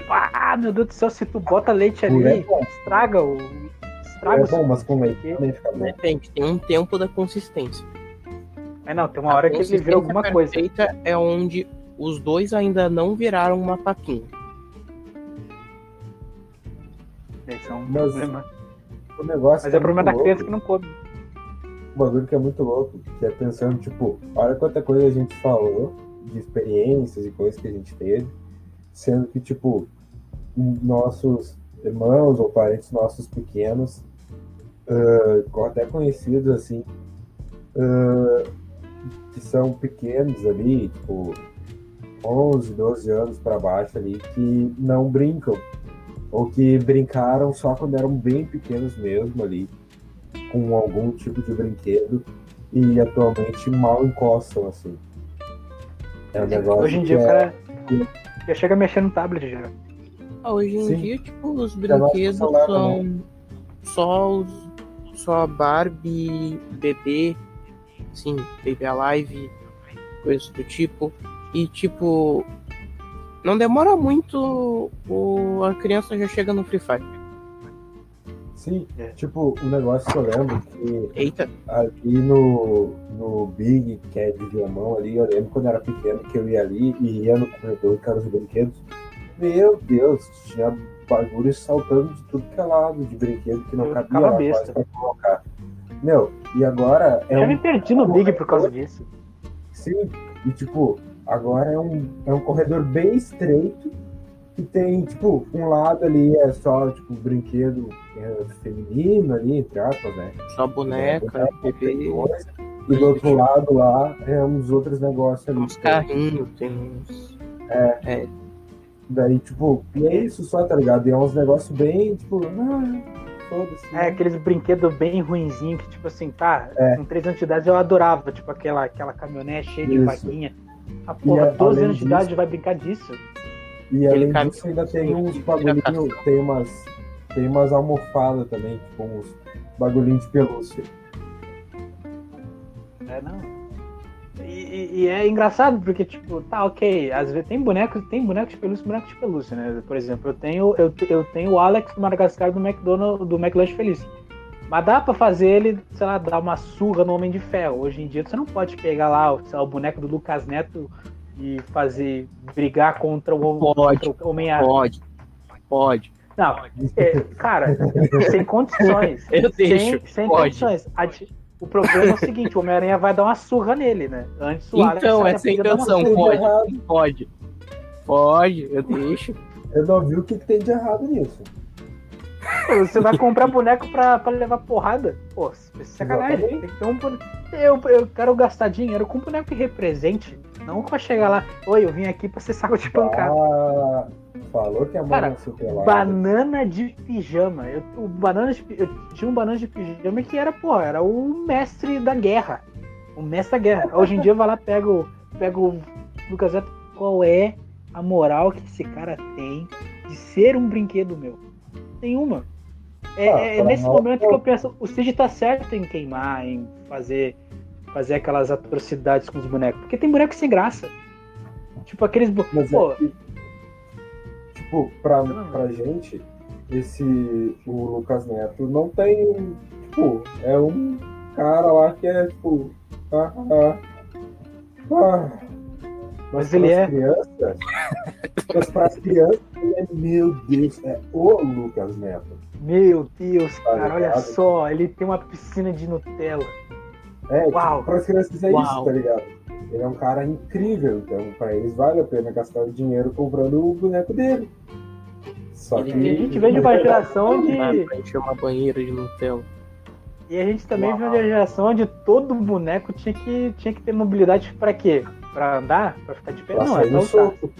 Ah, meu Deus do céu, se tu bota leite ali, é estraga o. Estraga é bom, mas com leite também fica bom. Depende, tem um tempo da consistência. É não, tem uma hora que ele vira alguma coisa. é onde os dois ainda não viraram uma papinha. Esse é um mas, problema. O negócio mas é, é problema da louco. criança que não come. O bagulho que é muito louco, que é pensando, tipo, olha quanta coisa a gente falou de experiências e coisas que a gente teve, sendo que, tipo, nossos irmãos ou parentes nossos pequenos, uh, até conhecidos assim, uh, que são pequenos ali, tipo 11, 12 anos para baixo ali, que não brincam, ou que brincaram só quando eram bem pequenos mesmo ali, com algum tipo de brinquedo, e atualmente mal encostam assim. É um negócio Hoje em dia o cara já chega mexendo no tablet já. Ah, hoje em Sim. dia, tipo, os brinquedos são só os só Barbie, bebê, sim, Baby Alive, coisas do tipo. E tipo, não demora muito, o, a criança já chega no Free Fire. Sim, é. tipo, um negócio que eu lembro que Eita. ali no, no Big, que é de Viamão ali, eu lembro quando eu era pequeno que eu ia ali e ia no corredor casa de brinquedos. Meu Deus, tinha bagulho saltando de tudo que é lado, de brinquedo que não eu cabia lá quase pra colocar. Meu, e agora é. Eu um... me perdi no Big por causa disso. Sim, e tipo, agora é um, é um corredor bem estreito que tem, tipo, um lado ali é só, tipo, brinquedo é, feminino ali, entre aspas, né? Só boneca, é, bebê. E do outro lado lá é uns outros negócios ali. Uns carrinhos, tem uns. É. é. Daí, tipo, e é isso só, tá ligado? E é uns negócios bem, tipo, ah, foda-se. É, aqueles brinquedos bem ruinzinhos que, tipo assim, tá, é. com três anos de idade eu adorava, tipo, aquela, aquela caminhonete cheia de vaquinha. A porra, e, 12 anos de idade vai brincar disso. E além disso, ainda tem uns bagulhinhos, tem umas, tem umas almofadas também, tipo, uns bagulhinhos de pelúcia. É, não. E, e, é engraçado porque, tipo, tá, ok, às vezes tem bonecos, tem bonecos de pelúcia e bonecos de pelúcia, né? Por exemplo, eu tenho, eu, eu tenho o Alex do Madagascar do McDonald's, do McLanche Feliz. Mas dá pra fazer ele, sei lá, dar uma surra no Homem de Ferro. Hoje em dia você não pode pegar lá sei lá, o boneco do Lucas Neto e fazer brigar contra o, pode, Homem-Aranha. Pode, pode. Não, é, cara, sem condições. [laughs] Eu deixo. Sem, sem condições. O problema é o seguinte, o Homem-Aranha vai dar uma surra nele, né? Antes o Alex Então, essa é a intenção, pode. Pode. Pode, eu deixo. Eu não vi o que, que tem de errado nisso. Você vai comprar boneco pra, pra levar porrada? Pô, é sacanagem. Tem que ter um boneco. Eu, eu quero gastar dinheiro com um boneco que represente. Não pra chegar lá, oi, eu vim aqui pra ser saco de pancada. Ah, Falou que a Cara, banana de pijama. Eu, o banana de, eu tinha um banana de pijama que era, pô, era o mestre da guerra. O mestre da guerra. Hoje em dia eu vou lá, pego, pego o Lucas qual é a moral que esse cara tem de ser um brinquedo meu? Nenhuma. É, ah, é nesse momento que eu penso, o Cid tá certo em queimar, em fazer, fazer aquelas atrocidades com os bonecos. Porque tem bonecos sem graça. Tipo aqueles. Mas pô, é que tipo, pra, pra gente, esse o Lucas Neto não tem. Tipo, é um cara lá que é tipo. Ah, ah, ah. Mas, ele é. Crianças, mas para as crianças, ele é, meu Deus, é o Lucas Neto. Meu Deus, tá cara, olha só, ele tem uma piscina de Nutella. É, tipo, Uau. Tipo, para as crianças é Uau. isso, tá ligado? Ele é um cara incrível, então para eles vale a pena gastar o dinheiro comprando o boneco dele. Só que... E a gente vem de uma geração de. encher uma banheira de Nutella. E a gente também vem de uma geração onde todo boneco tinha que, tinha que ter mobilidade para quê? Pra andar? Pra ficar de pé? Pra não, sair é no soco.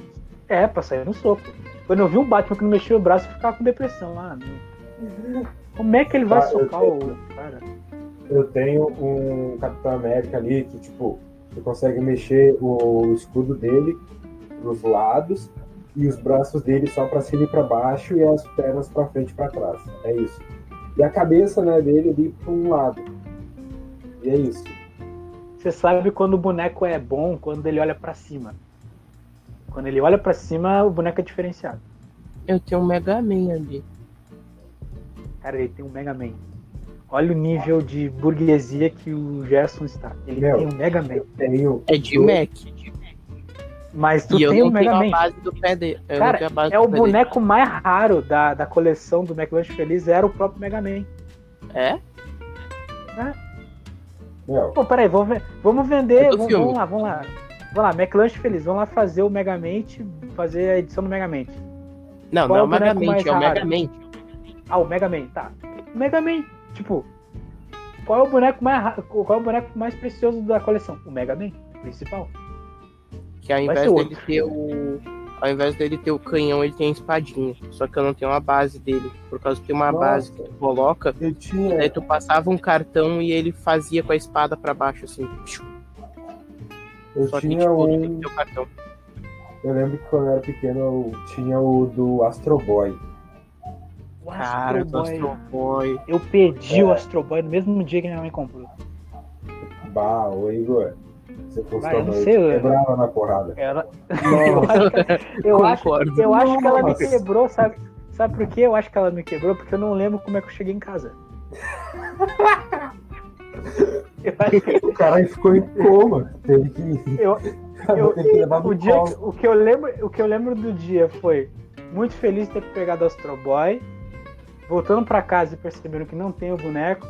É, pra sair no soco. Quando eu vi um Batman que não mexia o braço, eu ficava com depressão. Ah, não. Como é que ele vai ah, socar tenho... o cara? Eu tenho um Capitão América ali que, tipo, você consegue mexer o escudo dele pros lados e os braços dele só para cima e para baixo e as pernas para frente e para trás. É isso. E a cabeça né, dele ali para um lado. E é isso. Você sabe quando o boneco é bom quando ele olha para cima. Quando ele olha para cima, o boneco é diferenciado. Eu tenho um Mega Man ali. Cara, ele tem um Mega Man. Olha o nível de burguesia que o Gerson está. Ele Meu, tem um Mega Man. Tenho. É de Mac. Mas tu E eu tem um tenho Mega a Man. base do pé Cara, tenho a base é do o dele. boneco mais raro da, da coleção do McLanche Feliz, era o próprio Mega Man. É? Meu, Pô, peraí, vamos, vamos vender. É Vamos, vamos lá, vamos lá. Vamos lá, McLanche Feliz, vamos lá fazer o Megamente, fazer a edição do Megamente. Não, Qual não é o o Mega boneco Man, mais é o Mega raro? Man. Ah, o Mega Man, tá. O Mega Man, tipo, qual é o boneco mais qual é o boneco mais precioso da coleção? O Mega Man, principal. Que ao invés ser dele ter o. Ao invés dele ter o canhão, ele tem a espadinha. Só que eu não tenho a base dele. Por causa que tem uma Nossa. base que tu coloca, eu tinha. daí tu passava um cartão e ele fazia com a espada pra baixo, assim. Eu Só que tinha tipo, tem que um. ter o cartão. Eu lembro que quando eu era pequeno eu tinha o do Astro Boy. O Cara, Astro do Boy. Astro Boy. Eu perdi É. o Astro Boy no mesmo dia que minha mãe comprou. Bah, ô Igor. Você fosse eu não sei, eu- quebrava na porrada. Ela... [laughs] eu acho, que, eu, acho, eu acho que ela me quebrou, sabe? Sabe por quê? Eu acho que ela me quebrou porque eu não lembro como é que eu cheguei em casa. [laughs] Que- O cara ficou em coma. Teve que. eu, eu- teve que o, dia, que- o, que eu lembro, o que eu lembro do dia foi muito feliz de ter pegado o Astro Boy, voltando pra casa e percebendo que não tem o boneco.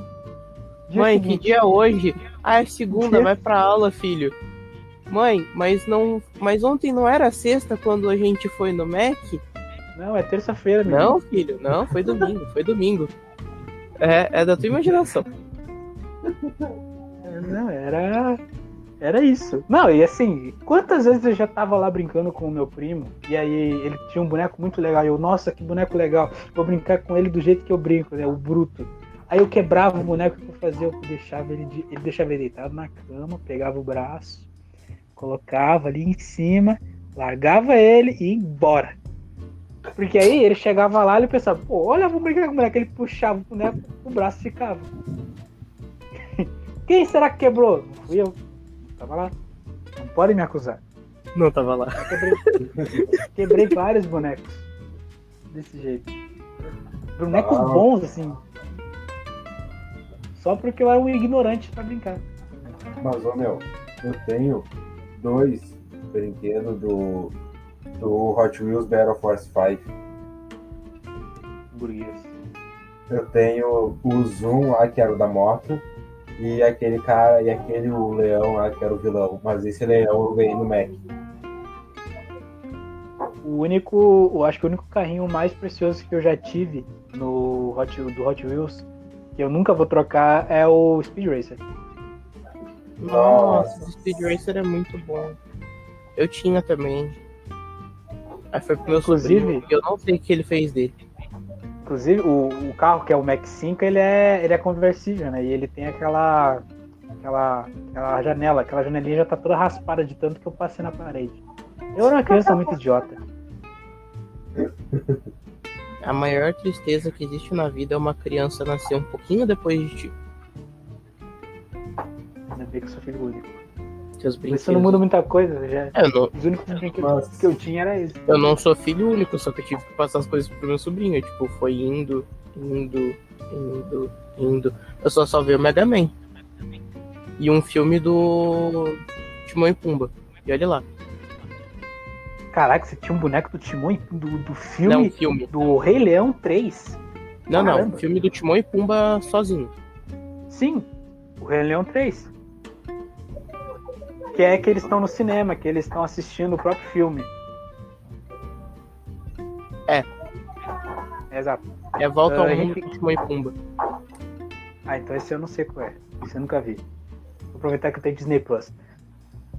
Mãe, que dia é hoje? Ah, é segunda, vai pra aula, filho. Mãe, mas não. Mas ontem não era sexta quando a gente foi no Mac? Não, é terça-feira. Não, filho, não, foi domingo, foi domingo. É, é da tua imaginação. É, Não, era. Era isso. Não, e assim, quantas vezes eu já tava lá brincando com o meu primo, e aí ele tinha um boneco muito legal, e eu, nossa, que boneco legal, vou brincar com ele do jeito que eu brinco, né? O bruto. Aí eu quebrava o boneco que eu fazia, eu deixava ele, de- ele deixava ele deitado na cama, pegava o braço, colocava ali em cima, largava ele e ia embora. Porque aí ele chegava lá e pensava, pô, olha, vou brincar com o boneco. Ele puxava o boneco, o braço ficava. [laughs] Quem será que quebrou? Não fui eu. Tava lá. Não podem me acusar. Não tava lá. Quebrei, quebrei vários bonecos. Desse jeito. Bonecos Ah. bons, assim. Só porque eu era um ignorante pra brincar. Mas, ô meu, eu tenho dois brinquedos do, do Hot Wheels Battle Force 5. Burguês. Eu tenho o Zoom lá, que era o da moto, e aquele cara, e aquele o leão lá, que era o vilão. Mas esse leão eu ganhei no Mac. O único. Eu acho que o único carrinho mais precioso que eu já tive no Hot, do Hot Wheels, que eu nunca vou trocar, é o Speed Racer. Nossa, o Speed Racer é muito bom. Eu tinha também. Aí foi pro meu Inclusive- sobrinho, eu não sei o que ele fez dele. Inclusive, o, o carro, que é o Max 5, ele é, ele é conversível, né? E ele tem aquela, aquela, aquela janela, aquela janelinha já tá toda raspada de tanto que eu passei na parede. Eu era uma criança muito idiota. [laughs] A maior tristeza que existe na vida é uma criança nascer um pouquinho depois de ti. Ainda bem que eu sou filho único. Seus brinquedos. Isso não muda muita coisa, já. Eu não, Os únicos brinquedos Nossa. que eu tinha era esse. eu não sou filho único, só que eu tive que passar as coisas pro meu sobrinho. Tipo, foi indo, indo, indo, indo. Eu só só vi o Mega Man. E um filme do Timão e Pumba. E olha lá. Caraca, você tinha um boneco do Timão e- do, do Não, filme filme. do Rei Leão 3. Não, não. Caramba. Filme do Timão e Pumba sozinho. Sim, o Rei Leão 3. Que é que eles estão no cinema, que eles estão assistindo o próprio filme. É. Exato. É Volta ao Ah, Mundo Henrique- do Timão e Pumba. Ah, então esse eu não sei qual é. Esse eu nunca vi. Vou aproveitar que eu tenho Disney Plus.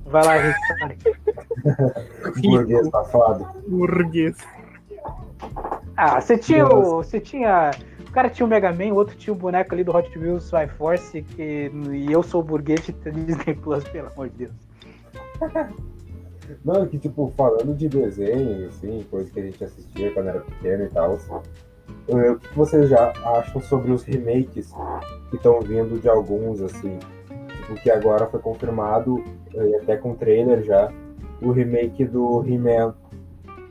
Vai lá, Henrique. [laughs] Burguês safado. Burguês. Ah, você tinha o. Você tinha. O cara tinha o Mega Man, o outro tinha o boneco ali do Hot Wheels Fly Force, que, e eu sou o burguês de Disney Plus, pelo amor de Deus. Não, que tipo, falando de desenhos, assim, coisa que a gente assistia quando era pequeno e tal. O que vocês já acham sobre os remakes que estão vindo de alguns, assim? Tipo, o que agora foi confirmado, e até com trailer já, o remake do He-Man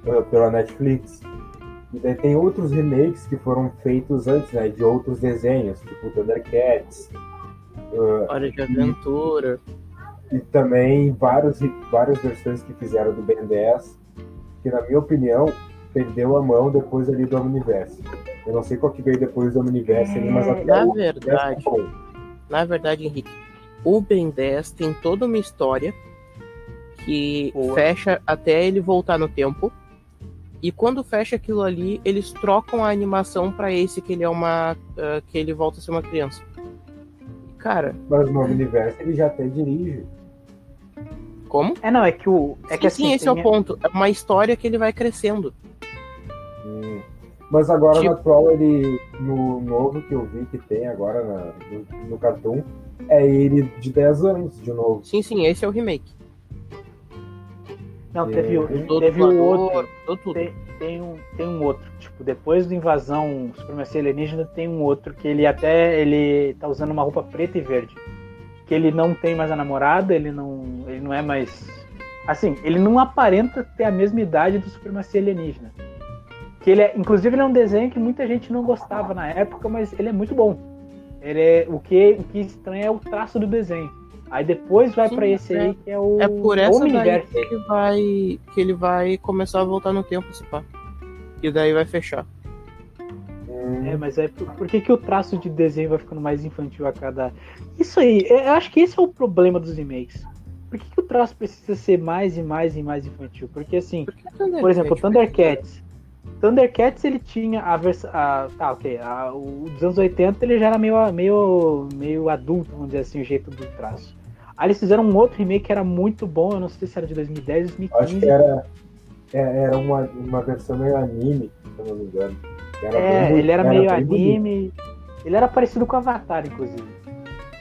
uh, pela Netflix. E daí tem outros remakes que foram feitos antes, né, de outros desenhos, tipo Thundercats. Uh, Hora de Aventura. E, e também vários, várias versões que fizeram do Ben 10, que na minha opinião perdeu a mão depois ali do Omniverse. Eu não sei qual que veio depois do Omniverse, é, mas até na verdade, na verdade, Henrique, o Ben 10 tem toda uma história que Boa. fecha até ele voltar no tempo. E quando fecha aquilo ali, eles trocam a animação para esse que ele é uma uh, que ele volta a ser uma criança. Cara, mas no universo ele já até dirige. Como? É não, é que o é sim, que assim, sim, esse é o ponto. É uma história que ele vai crescendo. Hum. Mas agora tipo... no atual ele no novo que eu vi que tem agora na, no, no Cartoon é ele de 10 anos de novo. Sim, sim, esse é o remake. Não, teve, é. teve o outro. Tem, tem, um, tem um outro. Tipo, depois da invasão supremacia alienígena, tem um outro que ele até ele tá usando uma roupa preta e verde. Que ele não tem mais a namorada, ele não, ele não é mais. Assim, ele não aparenta ter a mesma idade do supremacia alienígena. Que ele é, inclusive, ele é um desenho que muita gente não gostava na época, mas ele é muito bom. Ele é, o, que, o que estranha é o traço do desenho. Aí depois vai para esse é, aí que é o É por essa daí que ele vai que ele vai começar a voltar no tempo, se pá. E daí vai fechar. É, mas é por, por, que, que o traço de desenho vai ficando mais infantil a cada. Isso aí, é, eu acho que esse é o problema dos remakes. Por que, que o traço precisa ser mais e mais e mais infantil? Porque assim, por, por exemplo, Thundercats. Thundercats ele tinha a versão. Tá, ok. A, o dos anos 80 ele já era meio, meio, meio adulto, vamos dizer assim, o jeito do traço. Aí eles fizeram um outro remake que era muito bom, eu não sei se era de 2010, 2015. Acho que era, é, era uma, uma versão meio anime, se eu não me engano. Era é, bem, ele era, era meio anime. Bonito. Ele era parecido com o Avatar, inclusive.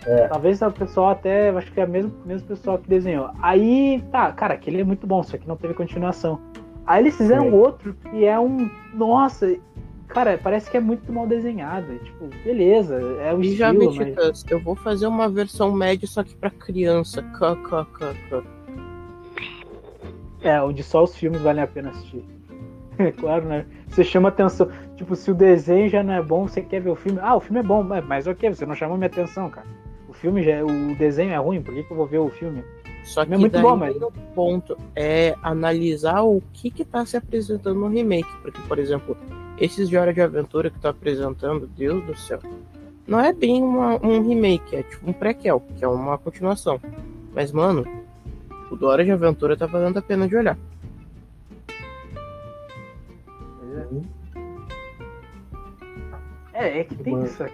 É. Talvez o pessoal até, acho que é o mesmo, mesmo pessoal que desenhou. Aí, tá, cara, aquele é muito bom, só que não teve continuação. Aí eles fizeram Sim. outro que é um. Nossa, Cara, parece que é muito mal desenhado. É, tipo, beleza, é o e estilo, mas... eu vou fazer uma versão média só que pra criança. KKKK. É, onde só os filmes valem a pena assistir. É [laughs] claro, né? Você chama atenção. Tipo, se o desenho já não é bom, você quer ver o filme. Ah, o filme é bom, mas ok, você não chamou minha atenção, cara. O filme já, é, o desenho é ruim, por que, que eu vou ver o filme? Só que é muito bom, mas... o ponto é analisar o que que tá se apresentando no remake, porque por exemplo, esses de Hora de Aventura que tá apresentando, Deus do céu, não é bem uma, um remake, é tipo um prequel, que é uma continuação. Mas mano, o do Hora de Aventura tá valendo a pena de olhar. É, é que tem isso.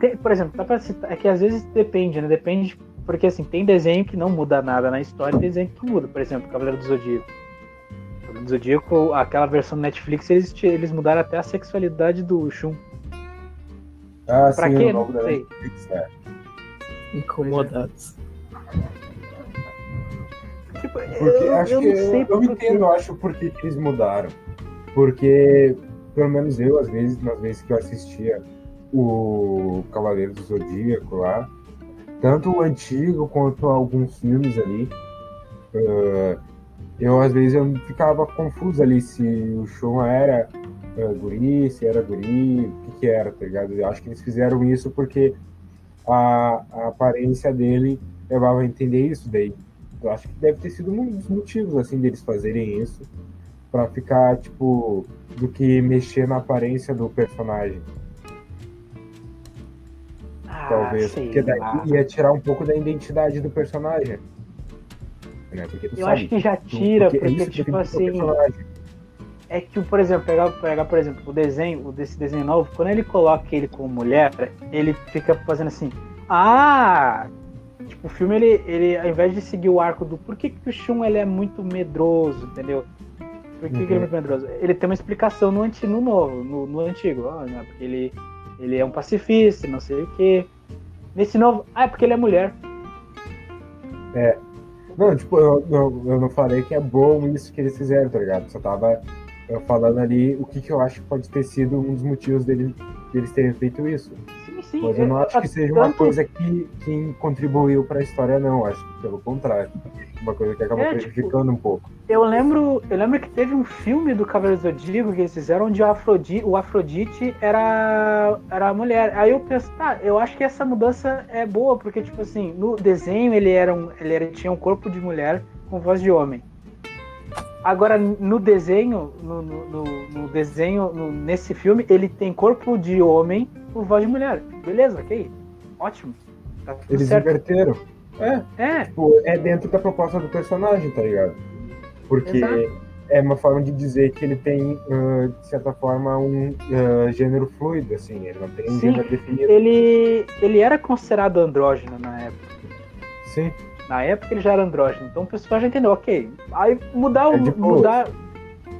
Tem, por exemplo, dá pra citar, é que às vezes depende, né? Depende porque assim, tem desenho que não muda nada na história, tem desenho que muda. Por exemplo, Cavaleiro do Zodíaco. Do Zodíaco, aquela versão do Netflix, eles, eles mudaram até a sexualidade do Shun. Ah, pra sim, quê? Não sei. Netflix, é. Incomodados. Tipo, porque eu, acho eu que não sei eu, eu entendo, eu acho, por que eles mudaram. Porque, pelo menos eu, às vezes, nas vezes que eu assistia o Cavaleiro do Zodíaco lá, tanto o antigo quanto alguns filmes ali. Uh, eu às vezes eu ficava confuso ali se o show era uh, guri, se era guri, o que, que era, tá ligado? Eu acho que eles fizeram isso porque a, a aparência dele levava a entender isso daí. Eu acho que deve ter sido um dos motivos assim deles fazerem isso para ficar tipo do que mexer na aparência do personagem. Ah, talvez. Porque daí ia tirar um pouco da identidade do personagem. Né? Eu sabe, acho que já tira, porque, porque tipo assim. É que, por exemplo, pegar, pegar, por exemplo, o desenho, desse desenho novo, quando ele coloca ele como mulher, ele fica fazendo assim. Ah! Tipo, o filme, ele, ele, ao invés de seguir o arco do por que, que o Shun ele é muito medroso, entendeu? Por que, uhum. que ele é uhum. muito medroso? Ele tem uma explicação no, antigo, no novo, no, no antigo. Ah, né? Porque ele, ele é um pacifista, não sei o quê. Nesse novo, ah, é porque ele é mulher. É. Não, tipo, eu, eu, eu não falei que é bom isso que eles fizeram, tá ligado? Só tava falando ali o que, que eu acho que pode ter sido um dos motivos dele, deles terem feito isso. Sim. Mas eu não acho que seja uma coisa que, que contribuiu para a história, não. Acho que pelo contrário. Uma coisa que acabou é, tipo, prejudicando tipo, um pouco. Eu lembro, eu lembro que teve um filme do Cavaleiro Zodíaco que eles fizeram onde o Afrodite, o Afrodite era, era a mulher. Aí eu penso, tá, eu acho que essa mudança é boa, porque, tipo assim, no desenho ele, era um, ele era, tinha um corpo de mulher com voz de homem. Agora, no desenho, no, no, no desenho, no, nesse filme, ele tem corpo de homem com voz de mulher. Beleza, ok. Ótimo. Tá Eles certo. inverteram. É. É. Tipo, é dentro da proposta do personagem, tá ligado? Porque Exato. é uma forma de dizer que ele tem, uh, de certa forma, um uh, gênero fluido, assim. Ele não tem um Sim, gênero definido. Ele, ele era considerado andrógeno na época. Sim. Na época ele já era andrógeno, então o pessoal já entendeu, ok. Aí mudar o. É mudar.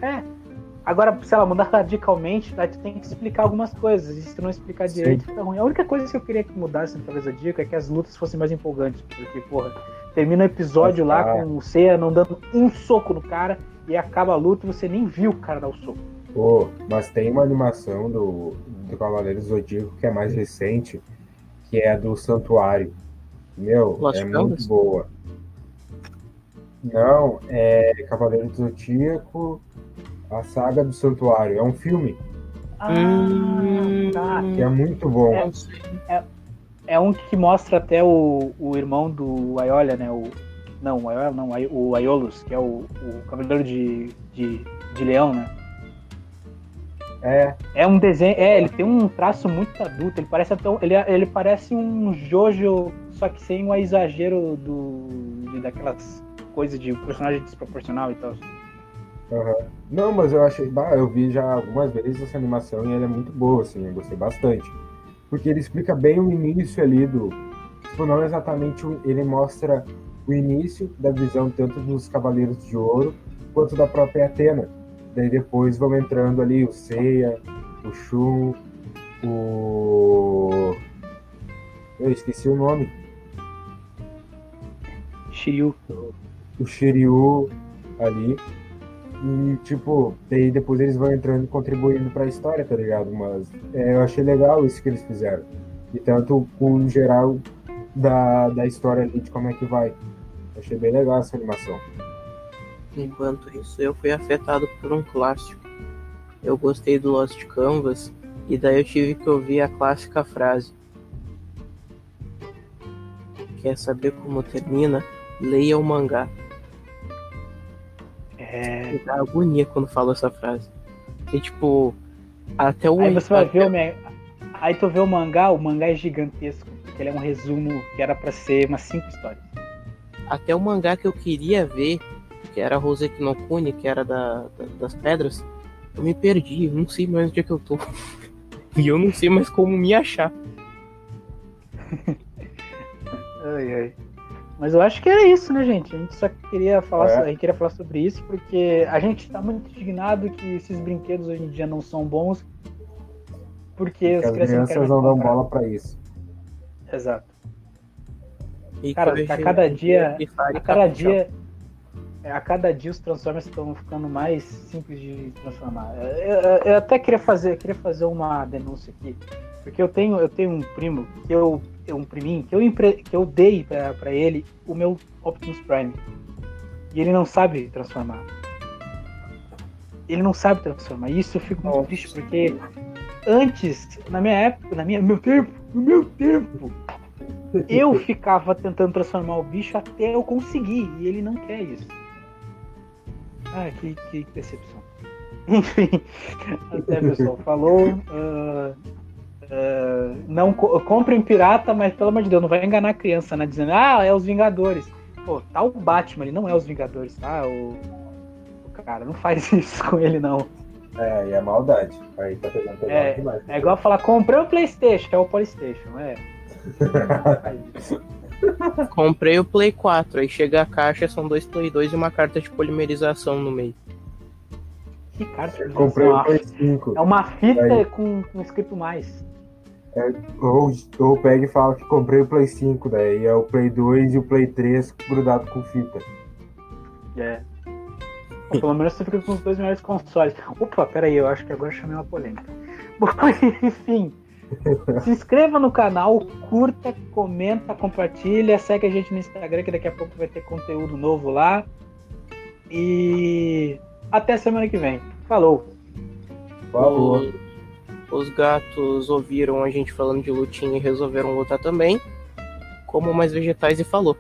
É. Agora, sei lá, mudar radicalmente, aí tu tem que explicar algumas coisas. E se tu não explicar direito, Sim. fica ruim. A única coisa que eu queria que mudasse no Talvez Dica é que as lutas fossem mais empolgantes. Porque, porra, termina o episódio lá com o Seiya não dando um soco no cara e acaba a luta e você nem viu o cara dar o soco. Pô, mas tem uma animação do, do Cavaleiro Zodíaco que é mais recente, que é a do Santuário. Meu, Lost é muito boa. Não, é Cavaleiro do Zodíaco, a saga do Santuário. É um filme. Ah, tá. Que é muito bom. É, é, é, um que mostra até o, o irmão do Aiolia, né? O, não, o Aiolia não, o Aiolus, que é o, o Cavaleiro de, de, de Leão, né? É. É um desenho. É, ele tem um traço muito adulto. Ele parece até. Ele, ele parece um Jojo só que sem o exagero do, de, daquelas coisas de personagem desproporcional e tal. Uhum. Não, mas eu achei. Eu vi já algumas vezes essa animação e ela é muito boa, assim, eu gostei bastante. Porque ele explica bem o início ali do. Tipo, não exatamente. Ele mostra o início da visão tanto dos Cavaleiros de Ouro quanto da própria Atena. Daí depois vão entrando ali o Seiya, o Shun, o. Eu esqueci o nome. Shiryu. O Shiryu ali. E, tipo, daí depois eles vão entrando e contribuindo pra história, tá ligado? Mas é, eu achei legal isso que eles fizeram. E tanto com geral da, da história ali, de como é que vai. Achei bem legal essa animação. Enquanto isso, eu fui afetado por um clássico. Eu gostei do Lost Canvas, e daí eu tive que ouvir a clássica frase: Quer saber como termina? Leia o mangá. É. Me dá agonia quando falo essa frase. E tipo, até o. Aí você vai ver o Aí tu vê o mangá, o mangá é gigantesco. Porque ele é um resumo que era para ser umas cinco histórias. Até o mangá que eu queria ver, que era Roseki no que era da, da, das pedras, eu me perdi, não sei mais onde é que eu tô. [laughs] e eu não sei mais como me achar. [laughs] ai, ai. Mas eu acho que era isso, né, gente? A gente só queria falar, é. queria falar sobre isso porque a gente está muito indignado que esses brinquedos hoje em dia não são bons porque, as crianças não, dão bola para isso. Exato. E Cara, a cada dia, a cada dia, a cada dia os Transformers estão ficando mais simples de transformar. Eu, eu, eu até queria fazer, queria fazer uma denúncia aqui, porque eu tenho, eu tenho um primo que eu um priminho que eu, que eu dei para ele o meu Optimus Prime. E ele não sabe transformar. Ele não sabe transformar. E isso eu fico muito triste porque antes, na minha época, na minha meu tempo, no meu tempo, eu [laughs] ficava tentando transformar o bicho até eu conseguir. E ele não quer isso. Ah, que, que decepção. [laughs] Enfim, até pessoal falou. Uh, Uh, não co comprem pirata, mas pelo amor de Deus, não vai enganar a criança, né? Dizendo, ah, é os Vingadores. Pô, tá o Batman, ele não é os Vingadores, tá? O, o cara, não faz [laughs] isso com ele, não. É, e é maldade. Aí tá pegando é, demais. É igual falar, comprei o Playstation, é o Playstation, é. [laughs] comprei o Play 4, aí chega a caixa, são dois Play 2 e uma carta de polimerização no meio. Que carta? Comprei o Play 5. É uma fita com, com escrito mais. É, ou, ou pega e fala que comprei o Play 5, daí é o Play 2 e o Play 3 grudado com fita. É. Ou pelo menos você fica com os dois melhores consoles. Opa, peraí, eu acho que agora chamei uma polêmica. [laughs] Bom, enfim. [laughs] Se inscreva no canal, curta, comenta, compartilha, segue a gente no Instagram que daqui a pouco vai ter conteúdo novo lá. E até semana que vem. Falou. Falou. Os gatos ouviram a gente falando de lutinha e resolveram lutar também. Como mais vegetais e falou.